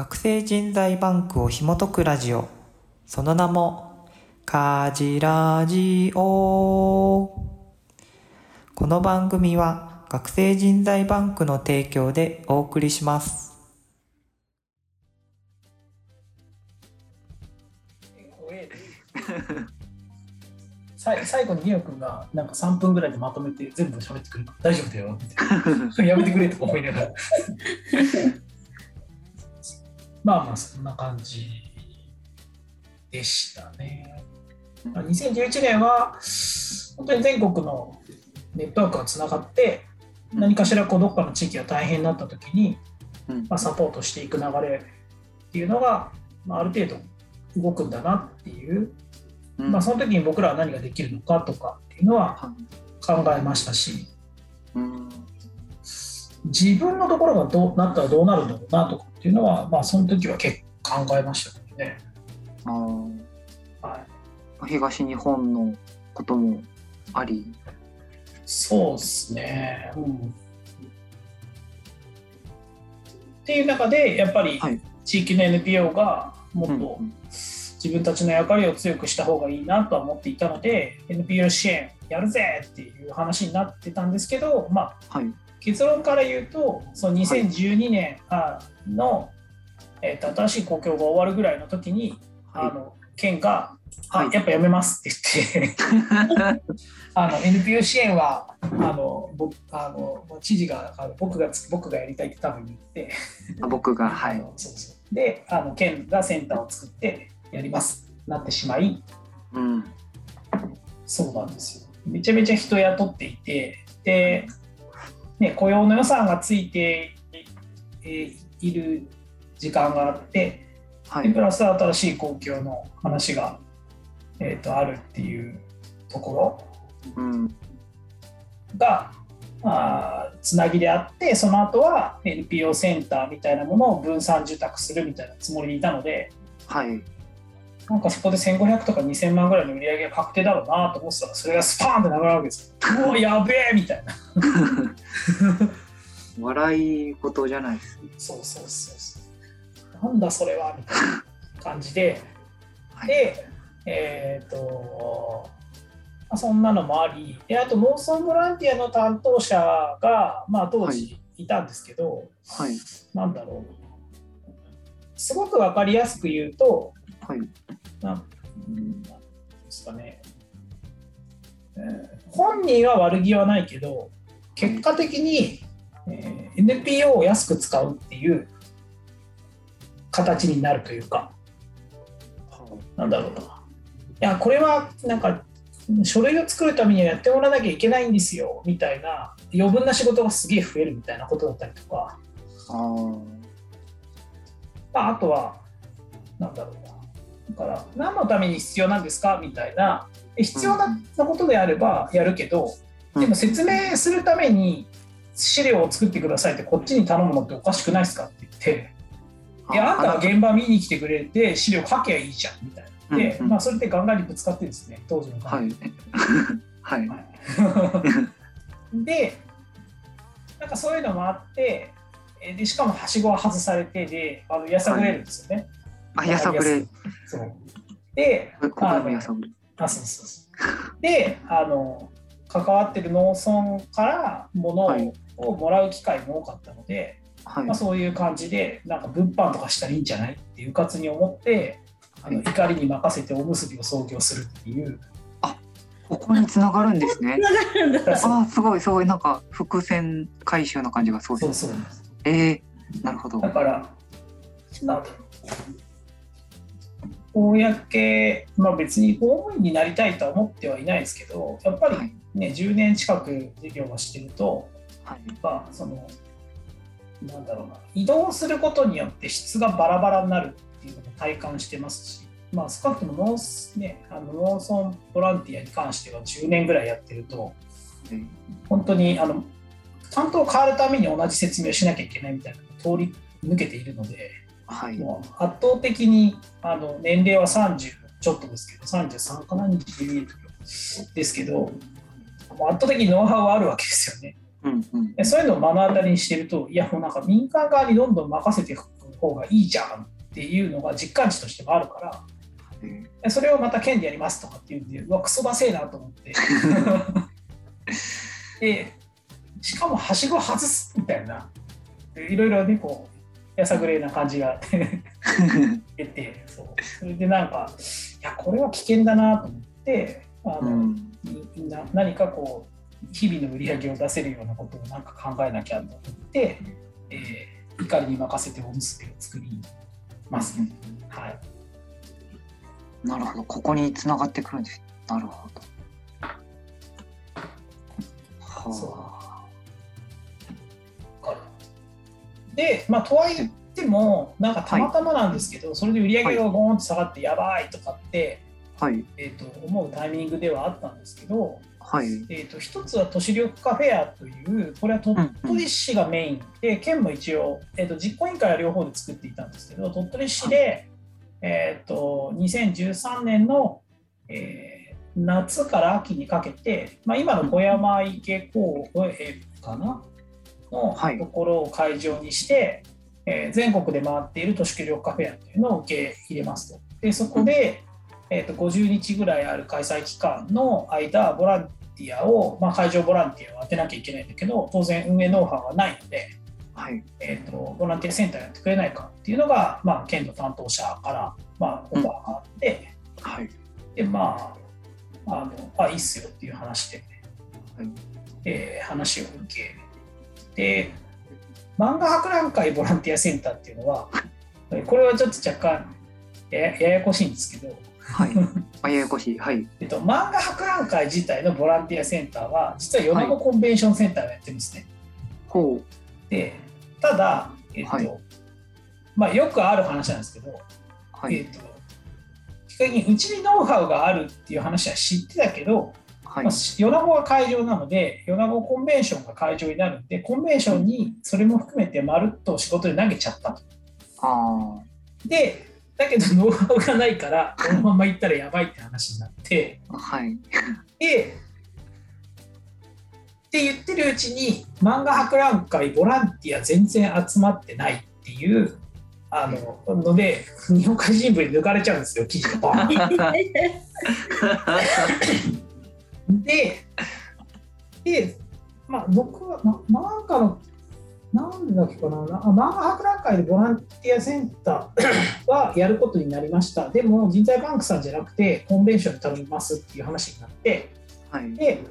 学生人材バンクを紐解くラジオ。その名もカジラジオ。この番組は学生人材バンクの提供でお送りします。さ最後にニオ君がなんか3分ぐらいでまとめて全部喋ってくれる。大丈夫だよって。やめてくれとか思いながらまあまあそんな感じでしたね。2011年は本当に全国のネットワークがつながって何かしらこうどっかの地域が大変になった時に、まあ、サポートしていく流れっていうのが、まあ、ある程度動くんだなっていう。まあ、その時に僕らは何ができるのかとかっていうのは考えましたし、自分のところがどうなったらどうなるんだろうなとかっていうのは、まあ、その時は結構考えましたけどね。はい、東日本のこともあり？そうですね、うん、っていう中でやっぱり地域の NPO がもっと自分たちの役割を強くした方がいいなとは思っていたので NPO 支援やるぜっていう話になってたんですけど、まあ、はい、結論から言うとその2012年の、えー、と新しい公共が終わるぐらいの時に、はい、あの県があ、やっぱやめますって言って あの NPO 支援はあの僕あの知事があの僕が僕がやりたいって多分言って。僕が はい。そうそう。であの県がセンターを作ってやります。なってしまい、うん、そうなんですよ。めちゃめちゃ人雇っていて。で、ね、雇用の予算がついている時間があって、はい、プラス新しい公共の話が、えーと、あるっていうところが、うん、あつなぎであってその後は NPO センターみたいなものを分散受託するみたいなつもりでいたので、はい、なんかそこで1500とか2000万ぐらいの売り上げが確定だろうなと思ってたらそれがスパーンってなくなるわけですよ。うわやべえみたいな。笑い事じゃないです。そうそうそうそう。なんだそれはみたいな感じで、はい、でえっ、ー、とそんなのもあり。であと農村ボランティアの担当者が、まあ、当時いたんですけど、はい、なんだろう。すごく分かりやすく言うと、はい、ななんですかね、えー、本人は悪気はないけど結果的に、えー、NPO を安く使うっていう形になるというか、なんだろうな。いや、これはなんか書類を作るためにはやってもらわなきゃいけないんですよみたいな余分な仕事がすげえ増えるみたいなことだったりとか。あ。あとはなんだろうな。から何のために必要なんですか？みたいな。必要なことであればやるけど、でも説明するために資料を作ってくださいってこっちに頼むのっておかしくないですかって言って。いやあんたは現場見に来てくれて資料書けばいいじゃんみたいな。で、まあ、それでガンガンにぶつかってですね当時の はい、はい、でなんかそういうのもあってでしかもはしごは外されてであのやさぐれるんですよね、あ、やさぐれ。そう。で、あのあ、そうそうそう。で、あの、関わってる農村から物をもらう機会も多かったので、はい、まあ、そういう感じで、なんか物販とかしたらいいんじゃないっていうかつに思って、あの怒りに任せておむすびを創業するっていう。あここにつながるんですね。あすごいすごいなんか伏線回収の感じがそうです。そうそうえー、なるほど。だからなん公、まあ、別に公務員になりたいとは思ってはいないですけどやっぱりね、はい、10年近く授業をしてると、はい、まあそのなんだろうな移動することによって質がバラバラになるっていうのも体感してますし、まあ、少なくとも農,、ね、あの農村ボランティアに関しては10年ぐらいやってると、うん、本当にあの担当変わるために同じ説明をしなきゃいけないみたいな通り抜けているので。はい、もう圧倒的にあの年齢は30ちょっとですけど33かな22ですけど圧倒的にノウハウはあるわけですよね。うんうん、そういうのを目の当たりにしてるといやもうなんか民間側にどんどん任せていく方がいいじゃんっていうのが実感値としてもあるから、うん、それをまた県でやりますとかっていうんでうわクソだせえなと思って。でしかもはしご外すみたいな。いろいろねこうやさぐれな感じが出てそう。それでなんかいやこれは危険だなと思ってあの、うん、な何かこう日々の売り上げを出せるようなことをなんか考えなきゃと思って、えー、怒りに任せておむすびを作りますね。はい、なるほどここにつながってくるんです。なるほど。はあ。で、まあ、とはいっても、なんかたまたまなんですけど、はい、それで売り上げがゴーンと下がってやばいとかって、はい、えーと、思うタイミングではあったんですけど、はい。えーと、一つは都市緑化フェアというこれは鳥取市がメインで、うん。うん、県も一応、えーと、実行委員会は両方で作っていたんですけど鳥取市で、えー、と2013年の、えー、夏から秋にかけて、まあ、今の小山池公園かな？のところを会場にして、はい、えー、全国で回っている都市緑化フェアというのを受け入れますと。でそこで、えー、と50日ぐらいある開催期間の間ボランティアを、まあ、会場ボランティアを当てなきゃいけないんだけど当然運営ノウハウはないので、はい。えーと、ボランティアセンターやってくれないかっていうのが、まあ、県の担当者から、まあ、オファーがあって、うん、はい、でまああのあいいっすよっていう話で、はい。えー、話を受けで漫画博覧会ボランティアセンターっていうのはこれはちょっと若干ややこしいんですけどはい。あ ややこしい。はい。えっと、漫画博覧会自体のボランティアセンターは、実は米子コンベンションセンターがやってるんですね。ほう。で、ただ、えっと、はい、まあ、よくある話なんですけど、はい、えっと、比較にうちにノウハウがあるっていう話は知ってたけど、はいまあ、米子が会場なので、米子コンベンションが会場になるんで、コンベンションにそれも含めてまるっと仕事で投げちゃったと。あで、だけどノウハウがないからこのまま行ったらやばいって話になって、はい、でって言ってるうちに漫画博覧会ボランティア全然集まってないっていうあのので日本海新聞に抜かれちゃうんですよ記事が。ででまあ僕はななんかのなんだっけかな、漫画博覧会でボランティアセンター はやることになりました、でも人材バンクさんじゃなくて、コンベンションに頼みますっていう話になって、はい、で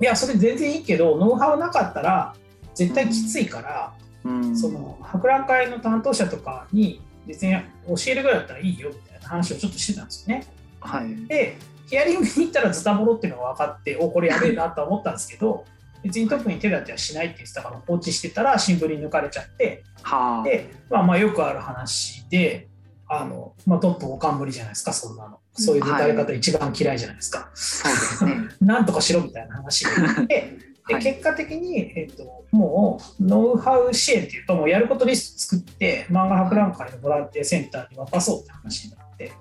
いや、それ全然いいけど、ノウハウなかったら絶対きついから、うん、その博覧会の担当者とかに、別に教えるぐらいだったらいいよみたいな話をちょっとしてたんですよね。はい、で、ヒアリングに行ったらズタボロっていうのが分かって、おこれやべえなと思ったんですけど、別に特に手立てはしないって言ってたから放置してたら新聞に抜かれちゃって、はあ、で、まあ、まあよくある話であの、まあ、トップおかんぶりじゃないですかそんなの。そういう抜かれ方一番嫌いじゃないですか、はい、なんとかしろみたいな話になってで結果的に、えーと、もうノウハウ支援っていうともうやることリスト作って漫画博覧会のボランティアセンターに渡そうって話になって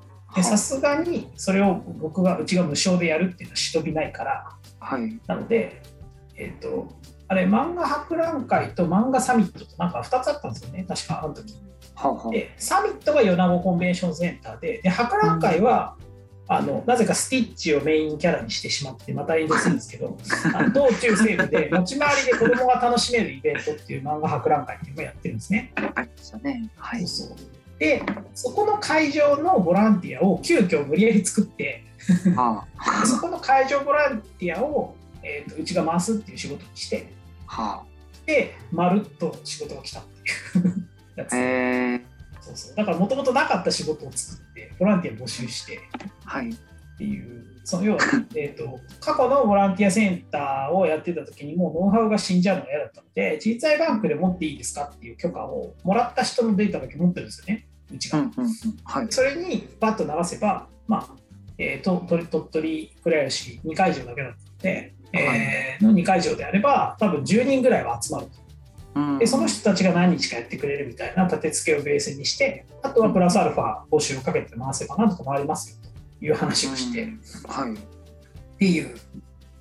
さすがにそれを僕がうちが無償でやるっていうのはしとびないから、はい、なのでえっ、ー、と、あれ、漫画博覧会と漫画サミットとなんか2つあったんですよね、確かあの時。ははでサミットが米子コンベンションセンターで、で博覧会は、うん、あのなぜかスティッチをメインキャラにしてしまって、また移動するんですけど、道中西部で 持ち回りで子供が楽しめるイベントっていう漫画博覧会っていうのをやってるんですね。ありましたね。はい、そうで、そこの会場のボランティアを急遽無理やり作って、ああそこの会場ボランティアをえーと、うちが回すっていう仕事にして、はあ、でまるっと仕事が来たっていうやつ、えー、そうそう。だからもともとなかった仕事を作ってボランティア募集して、はい、っていう。その要は、えーと、過去のボランティアセンターをやってた時にもうノウハウが死んじゃうのが嫌だったので人材バンクで持っていいですかっていう許可をもらった人のデータだけ持ってるんですよね。うちが、うんうんうん。はい、それにバッと流せばまあえー、と鳥取倉吉2会場だけだったので、えー、の2会場であれば多分10人ぐらいは集まると。でその人たちが何日かやってくれるみたいな立て付けをベースにしてあとはプラスアルファ募集をかけて回せばなんとか回りますよという話をして、はい、っていう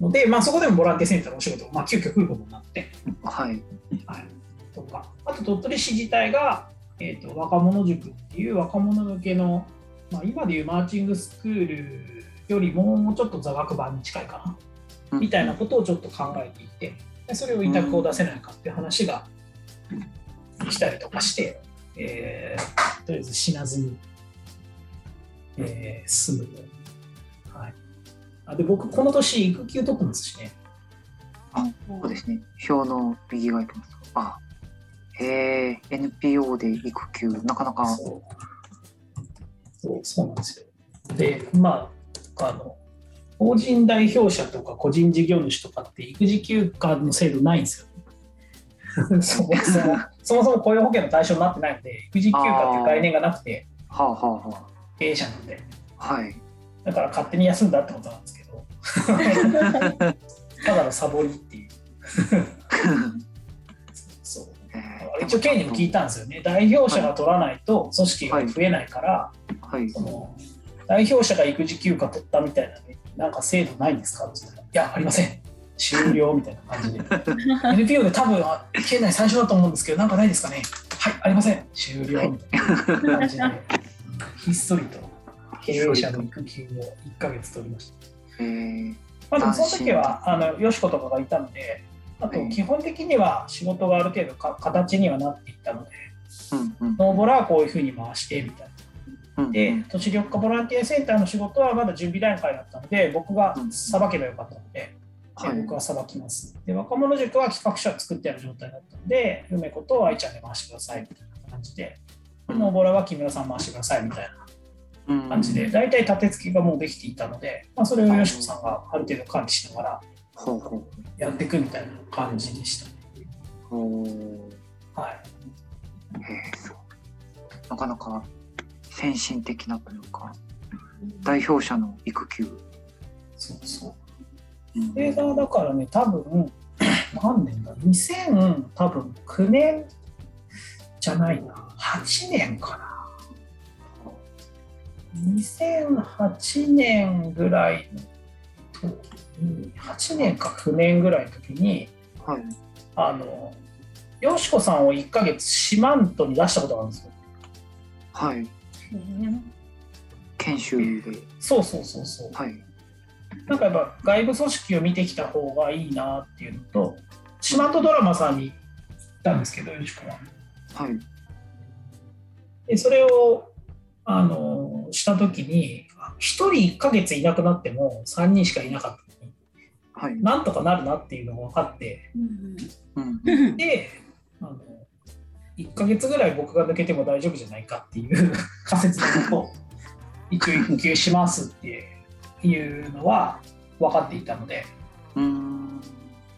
ので、まあ、そこでもボランティアセンターのお仕事を、まあ、急遽来ることになって、はい。はい、とか。あと鳥取市自体がえーと、若者塾っていう若者向けの、まあ、今でいうマーチングスクールよりもうちょっと座学版に近いかな、みたいなことをちょっと考えていてそれを委託を出せないかっていう話が来たりとかして、えー、とりあえず死なずに、えー、進むと。はい、あで僕この年育休取ってますしね。あそうですね。表の右側いきます。あへえ NPO で育休。なかなか。そう。そうそうなんですよ。でまああの法人代表者とか個人事業主とかって育児休暇の制度ないんですよ。そもそも そもそも雇用保険の対象になってないので育児休暇っていう概念がなくてはあはあはあ、経営者なんで、はい、だから勝手に休んだってことなんですけど。ただのサボりっていう。そう。一応経営にも聞いたんですよね。代表者が取らないと組織が増えないから、はい、その代表者が育児休暇取ったみたいなねなんか制度ないんですか？って。言ったらいやありません。終了みたいな感じで。NPO で多分県内最初だと思うんですけどなんかないですかね？はいありません。終了みたいな感じで。ひっそりと。経営者の育休を1か月取りました。まあ、でもその時はあのよしことかがいたのであと基本的には仕事がある程度か形にはなっていったので、うんうん、ノーボラはこういうふうに回してみたいな。で都市緑化ボランティアセンターの仕事はまだ準備段階だったので僕がさばけばよかったので、はい、僕はさばきます。で若者塾は企画書を作ってある状態だったので梅子と愛ちゃんで回してくださいみたいな感じでノーボラは木村さん回してくださいみたいな感じで、大体立て付けがもうできていたので、まあ、それをよしこさんがある程度管理しながらやっていくみたいな感じでした、ね。はい、なかなか先進的なというか代表者の育休。そうそう。それがだからね多分 何年だ？2000多分9年じゃないな。8年かな。2008年ぐらいの8年か9年ぐらいの時に、はい、あのよしこさんを1か月四万十に出したことがあるんですよ。はい。研修で。そうそうそうそう。はい。なんかやっぱ外部組織を見てきた方がいいなっていうのと、四万十ドラマさんに行ったんですけど、よしこは。はい。でそれをあのした時に1人1ヶ月いなくなっても3人しかいなかったのに、はい、なんとかなるなっていうのが分かって、うん、であの1ヶ月ぐらい僕が抜けても大丈夫じゃないかっていう 仮説のもと一応育休しますっていうのは分かっていたので,、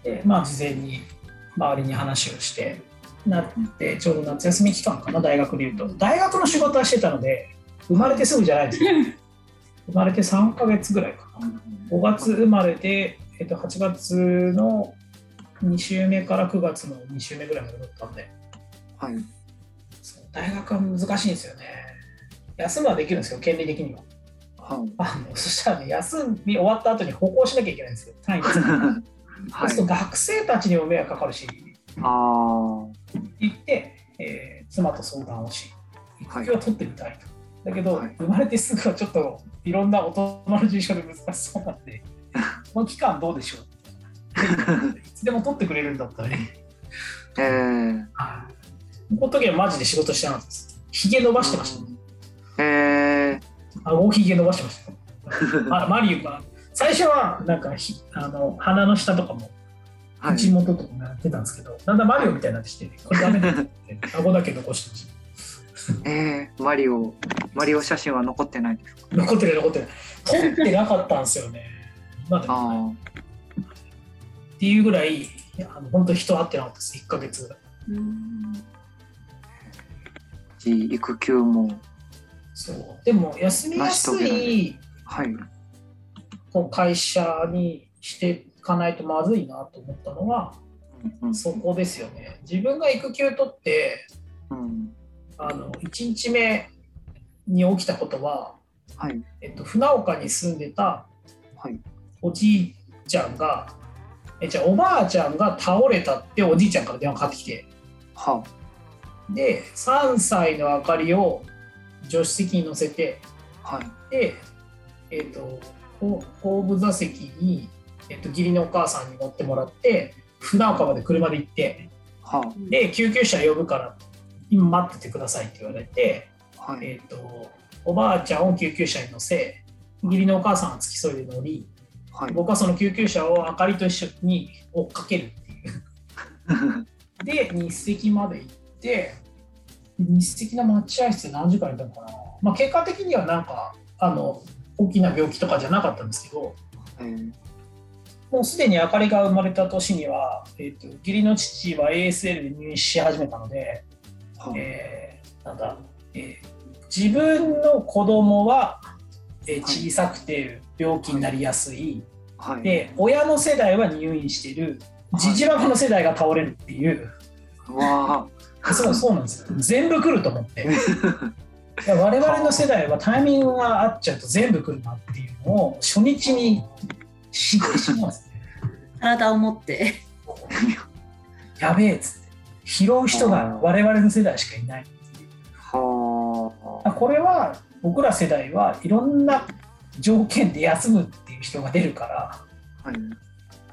でまあ事前に周りに話をしてなってちょうど夏休み期間かな大学でいうと大学の仕事はしてたので生まれてすぐじゃないですよ。生まれて3か月ぐらいかな。5月生まれて、えっと、8月の2週目から9月の2週目ぐらいまでだったんで、はい、大学は難しいんですよね。休むはできるんですよ、権利的には。はい、あのそしたらね、休み終わった後に歩行しなきゃいけないんですよ、単位です。そうすると学生たちにも迷惑かかるし、あ行って、えー、妻と相談をし、育休を取ってみたいと。だけど、はい、生まれてすぐはちょっといろんな大人の事情で難しそうなんで、この期間どうでしょう？いつでも取ってくれるんだったらね。えー、この時はマジで仕事してなかったです。ひげ伸ばしてました、ね。えー、顎ひげ伸ばしてました。あ マリオが最初はなんかひあの鼻の下とかも口元とかやってたんですけど、はい、だんだんマリオみたいになってきて、これダメだって顎だけ残してました。えー、マリオ、マリオ写真は残ってないですか？残ってない、残ってない。撮ってなかったんですよね。今でも、ね、っていうぐらい、あの本当人会ってなかったです、1か月ぐらい。育休も。そう。でも、休みやすい、はい、会社にしていかないとまずいなと思ったのは、うんうん、そこですよね。自分が育休取って、うん。あの1日目に起きたことは、はい。えっと、船岡に住んでたおじいちゃんが、えじゃあおばあちゃんが倒れたっておじいちゃんから電話かかってきて、はで3歳のあかりを助手席に乗せて、はい、で、えーと、後部座席に、えーと、義理のお母さんに乗ってもらって船岡まで車で行って、はあ、で救急車呼ぶから今待っててくださいって言われて、はい、えーと、おばあちゃんを救急車に乗せ義理のお母さんは付き添いで乗り、はい、僕はその救急車をあかりと一緒に追っかけるっていう。で日赤まで行って日赤の待合室で何時間いたのかな、まあ、結果的にはなんかあの大きな病気とかじゃなかったんですけど、うん、もうすでにあかりが生まれた年には、えーと、義理の父は ASL で入院し始めたので、はえー、なんだ、えー、自分の子供は、えー、小さくて病気になりやすい、はい、で親の世代は入院してる。じじばばの世代が倒れるっていう。わそうそうなんですよ。全部来ると思って。我々の世代はタイミングが合っちゃうと全部来るなっていうのを初日に知ってしまうんですね。体を持って。やべえっつって。拾う人が我々の世代しかいないこれは僕ら世代はいろんな条件で休むっていう人が出るから、はい、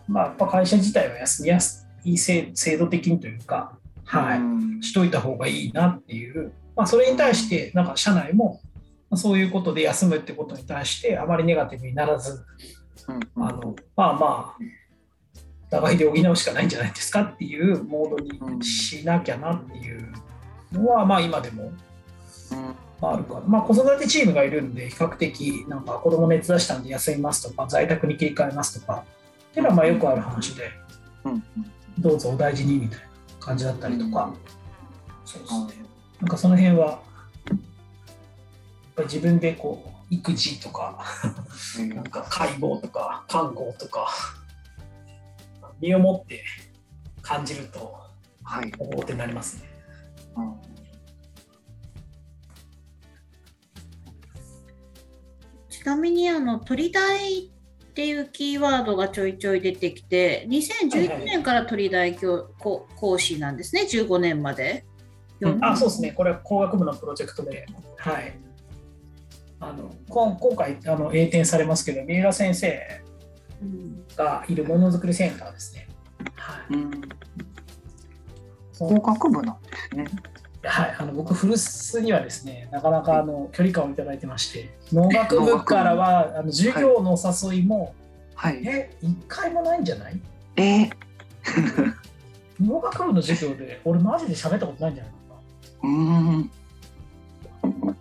まあやっぱ会社自体は休みやすい制度的にというかはい、しといた方がいいなっていう、まあ、それに対してなんか社内もそういうことで休むってことに対してあまりネガティブにならず、あのまあまあお互いで補うしかないんじゃないですかっていうモードにしなきゃなっていうのはまあ今でも、まあ、あるかまあ、子育てチームがいるんで比較的なんか子供熱出したんで休みますとか在宅に切り替えますとかっていうのはまあよくある話で、どうぞお大事にみたいな。感じだったりとか、そうですね、なんかその辺はやっぱり自分でこう育児とかなんか介護とか看護とか身をもって感じると、はい、おおってなりますね。うん。ちなみにあの鳥大っていうキーワードがちょいちょい出てきて2011年から鳥大教、講師なんですね。15年まで。あそうですね。これは工学部のプロジェクトで、はい、あの今今回あの栄転されますけど三浦先生がいるものづくりセンターですね。はい、工学部なんですね。はい、あの僕古巣にはですねなかなかあの距離感を頂いてまして農学部からはあの授業のお誘いも、はい、え一回もないんじゃない？えー、農学部の授業で俺マジで喋ったことないんじゃないかな。うん。っ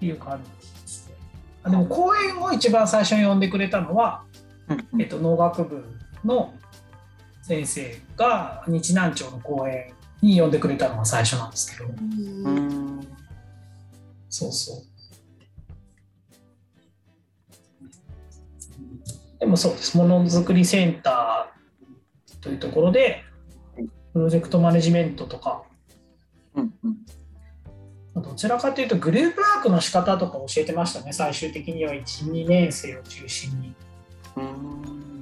ていう感じですね。あでも講演を一番最初に呼んでくれたのは、えっと、農学部の先生が日南町の講演に呼んでくれたのが最初なんですけど、うん、そうそう。でもそうです。ものづくりセンターというところでプロジェクトマネジメントとか、うんうん、どちらかというとグループワークの仕方とか教えてましたね。最終的には12年生を中心に。うん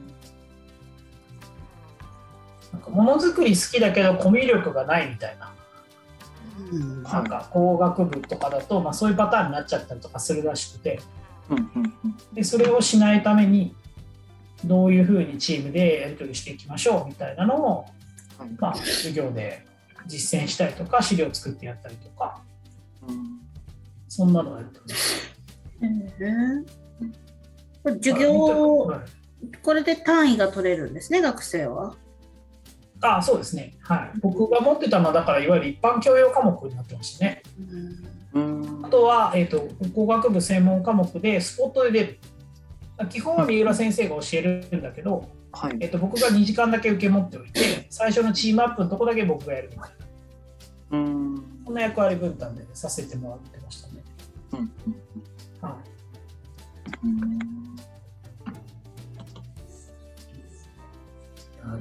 ものづくり好きだけどコミュ力がないみたいな。うん、なんか工学部とかだと、まあ、そういうパターンになっちゃったりとかするらしくて、でそれをしないためにどういうふうにチームでやり取りしていきましょうみたいなのを、まあ、授業で実践したりとか資料作ってやったりとか、うん、そんなのをやってます。授業、これで単位が取れるんですね学生は。あそうですね、はい、僕が持ってたのはだからいわゆる一般教養科目になってましたね。あとは、えーと、工学部専門科目でスポットで出る基本は三浦先生が教えるんだけど、はい、えーと、僕が2時間だけ受け持っておいて最初のチームアップのとこだけ僕がやる。みたいなうん。こんな役割分担でさせてもらってましたね。うん。はい、うんの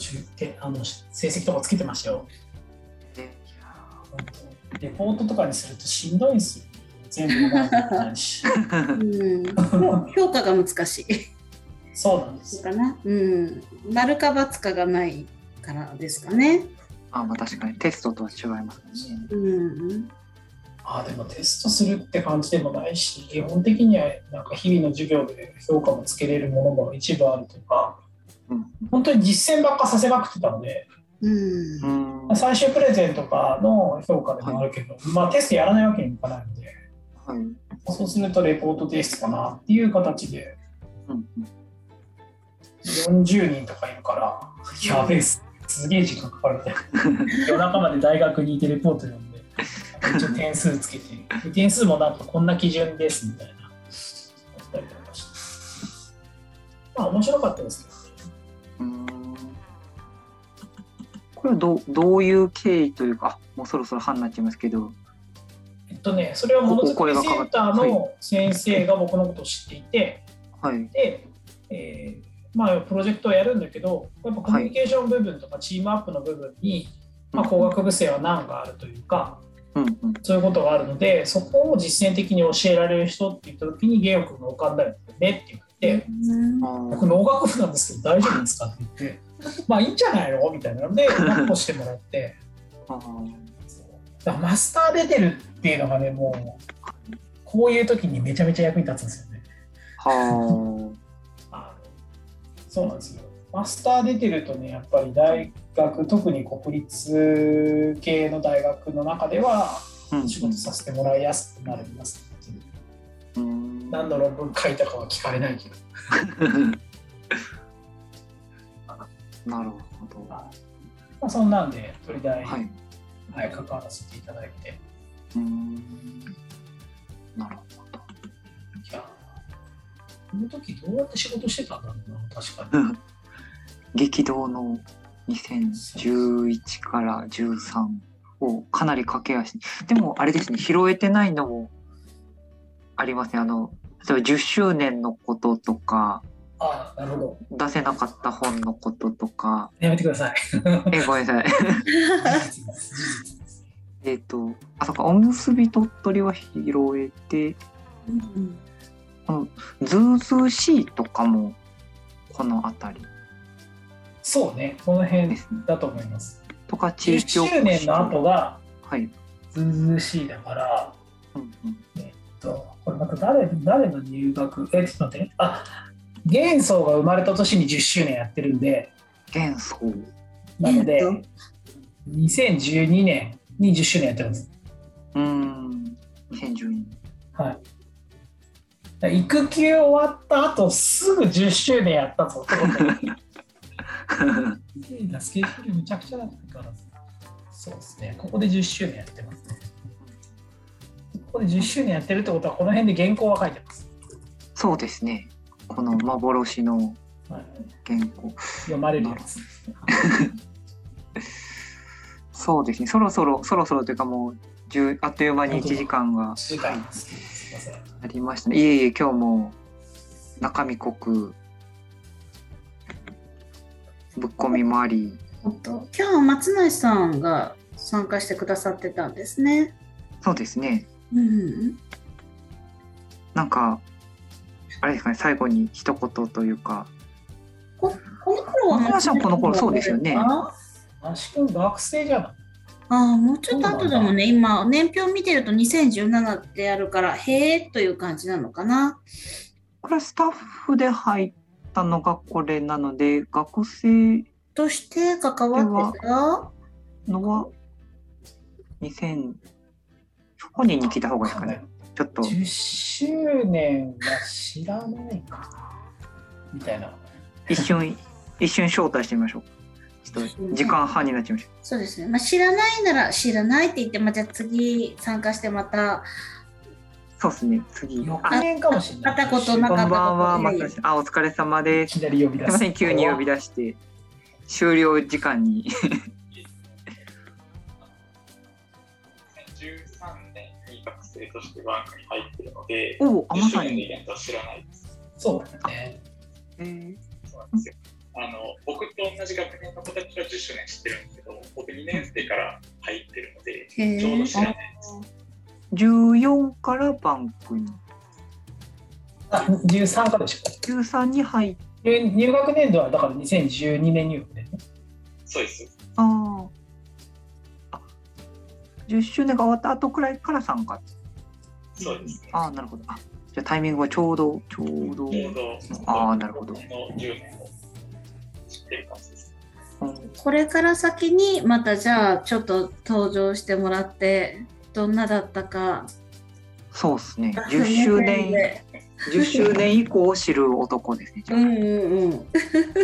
あの成績とかつけてましたよ。レポートとかにするとしんどいんですよ。全部評価が難しい。そうなんです。かな。うん。丸か×かがないからですかね。あまあ確かにテストとは違いますね。うんあでもテストするって感じでもないし基本的にはなんか日々の授業で評価もつけれるものも一部あるとか、うん、本当に実践ばっかさせまくってたので、うん、最終プレゼンとかの評価でもあるけど、はい、まあテストやらないわけにもいかないので、はい、そうするとレポート提出かなっていう形で、うん、40人とかいるからやべえすげえ時間かかるみたいな。夜中まで大学にいてレポート読んで一応点数つけて点数もなんかこんな基準ですみたいなったりとかして。まあ面白かったですけど。ねこれはどどういう経緯というかもうそろそろ半になっちゃいますけど。えっとねそれはものづくりセンターの先生が僕のことを知っていて、はい、で、えーまあ、プロジェクトをやるんだけどやっぱコミュニケーション部分とかチームアップの部分に、まあ、工学部生は難があるというか、うんうん、そういうことがあるのでそこを実践的に教えられる人って言った時にゲオ君が浮かんだよねって言って「僕農学部なんですけど大丈夫ですか?」って言って「まあいいんじゃないの?」みたいなので確保してもらって。マスター出てるっていうのがねもうこういう時にめちゃめちゃ役に立つんですよね。はそうなんですよ。マスター出てるとね、やっぱり大学、特に国立系の大学の中では、仕事させてもらいやすくなります、うん、何の論文書いたかは聞かれないけど。なるほど。まあ、そんなんで、鳥大、はい、はい、関わらせていただいて。うんなるほど。いやこの時どうやって仕事してたんだろうな確かに 激動の2011から13をかなり駆け足でもあれですね拾えてないのもありますねあの例えば10周年のこととかあなるほど。出せなかった本のこととか。やめてください。えごめんなさい。えっとあそっかおむすび鳥取は拾えて、うんずうずうしいとかもこの辺り。そうねこの辺だと思います。とか地域10周年の後がずうずうしいだから、うんうん、えっとこれまた誰誰の入学えちょっと待って。あ元素が生まれた年に10周年やってるんで。元素なので、2012年に10周年やってます。うん。2012年。はい。育休終わった後すぐ10周年やったぞ スケジュールむちゃくちゃだったから。そうですね。ここで10周年やってますねここで10周年やってるってことはこの辺で原稿は書いてますそうですねこの幻の原稿、はい、読まれるやつそうですねそろそろそろそろというかもうあっという間に1時間が。時間ですありましたね。いえいえ、今日も中身濃くぶっ込みもあり。今日松内さんが参加してくださってたんですね。そうですね。うん。なんかあれですかね、最後に一言というか。ここの頃はこの頃そうですよね。足君学生じゃない。ああ、もうちょっと後でもね、今、年表見てると2017ってあるから、へえという感じなのかな。これ、スタッフで入ったのがこれなので、学生として関わってた？のは、2000、本人に聞いた方がいいかね。ちょっと。10周年は知らないかみたいな。一瞬、一瞬招待してみましょう。ちょっと時間半になっちゃいました。そうですね。まあ、知らないなら知らないって言って、まあ、じゃあ次参加してまた。そうですね。次。翌年かもしれない。たことなかったこんばんは、また、あ、お疲れ様です。すみません、急に呼び出して。終了時間にに学生としてバンクに入ってるので、おあまさに。知らないです。そうですね。えー、そうなんですよ。あの僕と同じ学年の子たちは10周年知ってるんですけど僕2年生から入ってるのでちょうど知らないです14からバンクにあ13からでしょ13に入って入学年度はだから2012年入学で、ね、そうですああ10周年が終わった後くらいから参加。そうですね。ああ、なるほど。あじゃあタイミングはちょうど、ちょうど。ちょうど、あーなるほどこの10年を知ってる感じです。うんこれから先にまたじゃあちょっと登場してもらってどんなだったかそうですね。10周年、10周年以降を知る男ですね。うんうんうん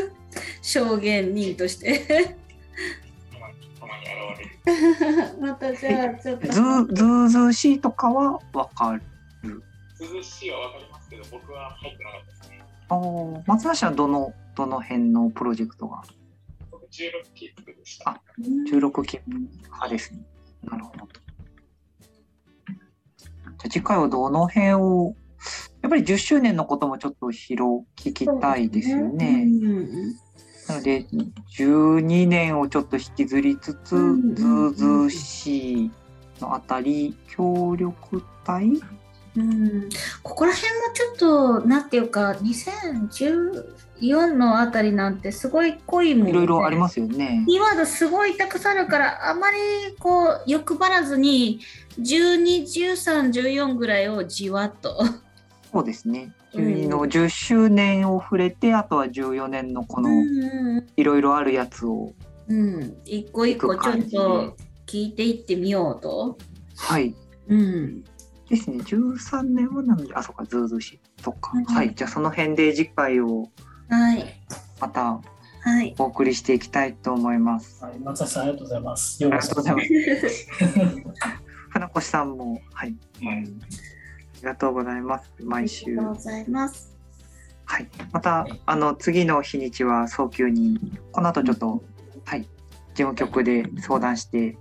証言人として またじゃあちょっとずずうずうしいとかはわかる。涼しいはわかりますけど、僕は入ってなかったですね。ああ、松田氏はどの、どの辺のプロジェクトが？僕16キックでした。あ16期派ですね。なるほど。じゃあ次回はどの辺を、やっぱり10周年のこともちょっと広聞きたいですよね。うんうんなので、12年をちょっと引きずりつつ、うんずうずうしいのあたり、協力隊？うん。ここら辺もちょっとなんていうか2014のあたりなんてすごい濃いもんね。いろいろありますよね。キーワードすごいたくさんあるからあまりこう欲張らずに121314ぐらいをじわっとそうですね。うん12の10周年を触れて、あとは14年のこのうんいろいろあるやつを、うん一個一個ちょっと聞いていってみようと。はい。うんですね。13年はなので、あ、そうか、ずうずうしい。そっか。うんはい。じゃあその辺で次回をはいまたはいお送りしていきたいと思います。はい、松田さんありがとうございます。よありがとうございます。船越さんも、はい。ありがとうございます。毎週ありがとうございます。はい。また、あの、次の日にちは早急に、この後ちょっと、はい、事務局で相談して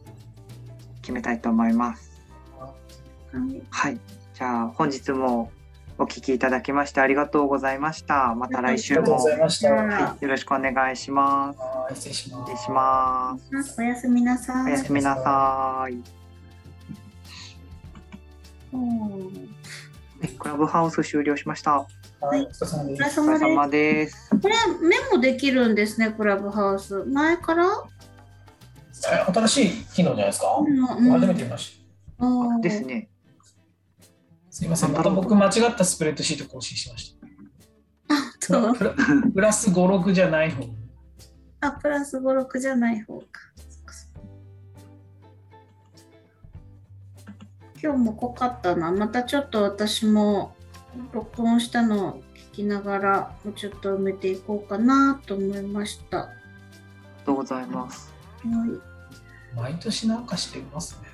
決めたいと思います。はいはい。じゃあ、本日もお聞きいただきましてありがとうございました。また来あ週も、りがとうございました。ははいよろしくお願いします。い、失礼します。失礼します。おやすみなさい。おやすみなさい。クラブハウス終了しました。はい、お疲れ様です。お疲れ様様です。です。これメモできるんですね、クラブハウス。前から、え新しい機能じゃないですか？うん初めて見ましあーですね。た。すいません、また僕間違ったスプレッドシート更新しましあた。そうプラプラス5、6じゃない方。あ、プラス5、6じゃない方か。今日も濃かったな。またちょっと私も録音したのを聞きながら、もうちょっと埋めていこうかなと思いました。はありがとうございます。い。毎年なんかしてますね。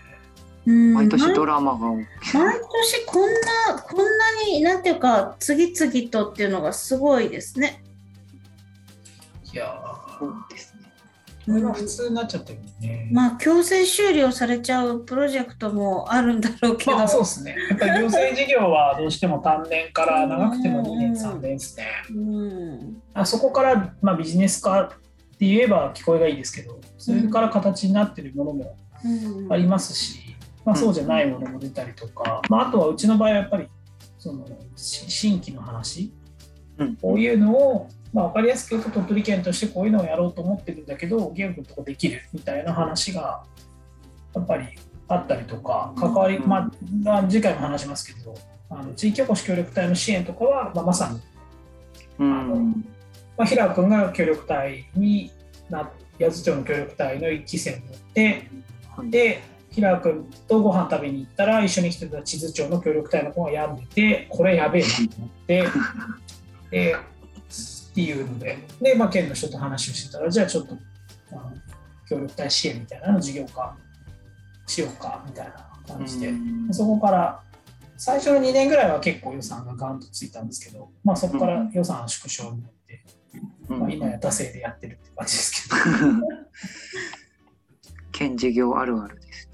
うん毎年ドラマが。毎年こんな、こんなに、なんていうか、次々とっていうのがすごいですね。いやそうですね。ー、これが普通になっちゃってるね。まあ、強制終了されちゃうプロジェクトもあるんだろうけど、まあそうですね。やっぱり行政事業はどうしても単年から長くても2年、3年ですね。うん、あそこから、まあ、ビジネス化って言えば聞こえがいいですけど、それから形になってるものもうん、ありますし、まあ、そうじゃないものも出たりとか、まあ、あとはうちの場合はやっぱりそのし新規の話、うんこういうのを、まあ、分かりやすく言うと鳥取県としてこういうのをやろうと思ってるんだけどゲームのとこできるみたいな話がやっぱりあったりとか関わり、まあまあ、次回も話しますけどあの地域おこし協力隊の支援とかは、まあ、まさに、うん。まあ、平君が協力隊にな八頭町の協力隊の一期生になってはいで平君とご飯食べに行ったら一緒に来てた地図町の協力隊の子が病んでてこれやべえなと思って でっていうのでで、まあ、県の人と話をしてたらじゃあちょっとあの協力隊支援みたいなの事業化しようかみたいな感じで、そこから最初の2年ぐらいは結構予算がガンとついたんですけど、まあ、そこから予算縮小になって、うんまあ、今や惰性でやってるって感じですけど。県事業あるあるです。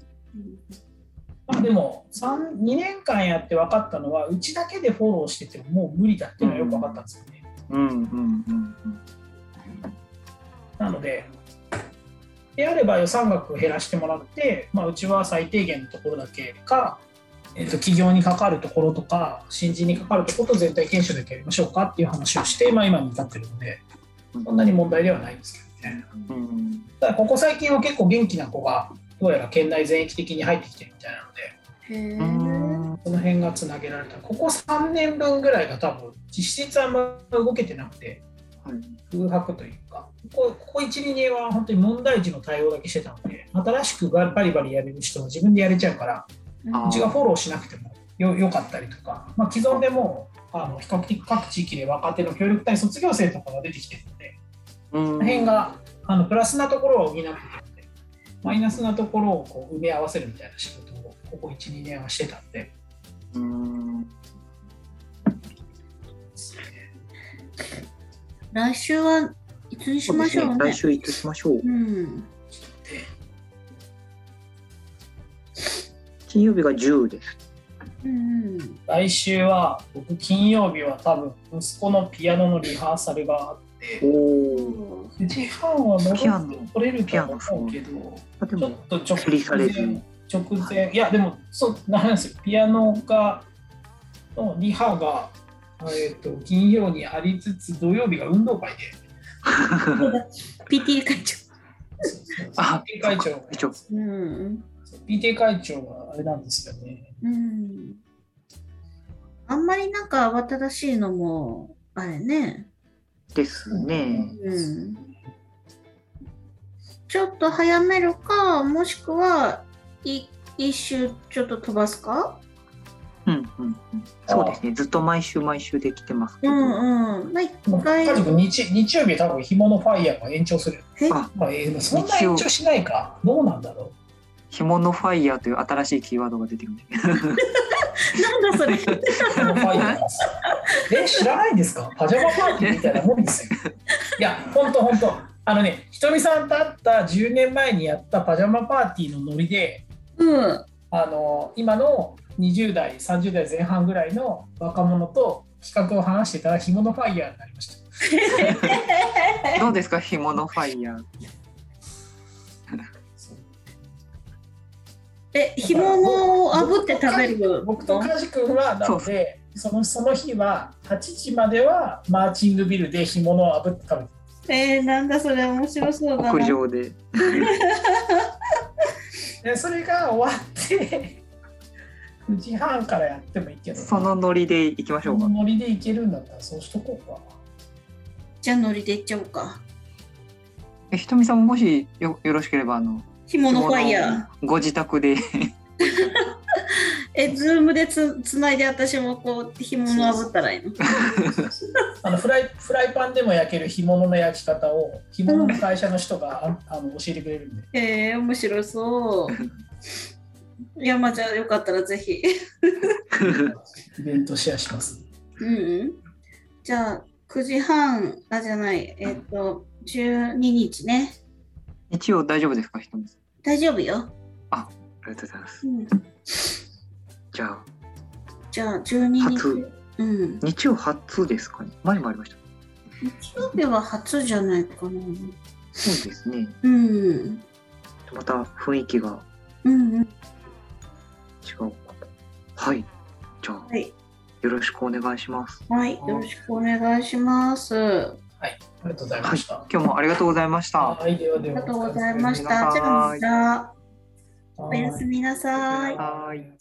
まあでも3 2年間やって分かったのはうちだけでフォローしててももう無理だっていうのはよく分かったんですよね。うんうんうんなのでであれば予算額を減らしてもらって、まあ、うちは最低限のところだけか、えっと企業にかかるところとか新人にかかるところと全体研修だけやりましょうかっていう話をして、まあ、今に至ってるのでうん。そんなに問題ではないんですけどね。うんただここ最近は結構元気な子がどうやら県内全域的に入ってきてるみたいなので、へえ。その辺がつなげられた。ここ3年分ぐらいが多分、実質あんま動けてなくて、はい。空白というか、ここここ1、2年は本当に問題児の対応だけしてたので、新しくバリバリやれる人は自分でやれちゃうから、あうちがフォローしなくてもよよかったりとか、まあ、既存でもうあの比較的各地域で若手の協力隊卒業生とかが出てきてるので、うん。この辺があのプラスなところを補ってマイナスなところをこう埋め合わせるみたいな仕事をここ1、2年はしてたんで、うん来週はいつにしましょうね。来。週いつしましょう。うん。金曜日が10です。うん。来週は僕、金曜日は多分息子のピアノのリハーサルがあって、おお9時半は戻ピアノって取れるとは思うけど、ちょっと直前、直前、いや、でも、そうなんですよ、ピアノが、のリハが、えー、と金曜にありつつ、土曜日が運動会で、PTA 会長。あ PTA 会長が、一応うん。PTA 会長があれなんですよね。うん。あんまりなんか慌ただしいのも、あれね。ですねうん。ちょっと早めるか、もしくは、い一周ちょっと飛ばすか？うんうんうんそうですねずっと毎週毎週できてますけど、うんうん。まあ、一回。日、日曜日多分、紐のファイヤーが延長する。え？あまあ、えーそんな延長しないか。どうなんだろ紐のファイヤーという新しいキーワードが出てくるなんだそれ？う。紐のファイヤーえ、知らないんですか？パジャマパーティーみたいなもんですよ。いや、ほんとほんと。あのね、ひとみさんと会った10年前にやったパジャマパーティーのノリで、うん。あの今の20代、30代前半ぐらいの若者と企画を話してたら、紐のファイヤーになりました。どうですか？紐のファイヤー。え、干物を炙って食べる僕とカジ君はなのでそのその日は8時まではマーチングビルで干物を炙って食べてえー、なんだそれ面白そうだな。屋上で でそれが終わって9時半からやってもいいけどそのノリでいきましょそうかのノリでいけるんだったらそうしとこうかじゃあノリでいっちゃおうか。えひとみさんももしよよろしければあの干物ファイヤー。ご自宅でえ、ズームでつつないで私もこう干物炙ったらいいの？あのフライフライパンでも焼ける干物の焼き方を干物の会社の人がああの教えてくれるんでえー、面白そう。いや、まあじゃあよかったらぜひ。イベントシェアしますうんうん。じゃあ9時半、あ、じゃない、えっ、と、12日ね。一応大丈夫ですかひとみさん？大丈夫よ。ありがとうございますうん、じゃあじゃあ12日。初うん。日曜初ですかね前もありました日曜日は初じゃないかな。そうですねうん。また雰囲気がうんうん。違うかはいじゃあ、はいよろしくお願いしますはい。よろしくお願いします。はいありがとうございました、今日もありがとうございましたはいではではありがとうございました。じゃあまた。おおやすみなさい。はいはい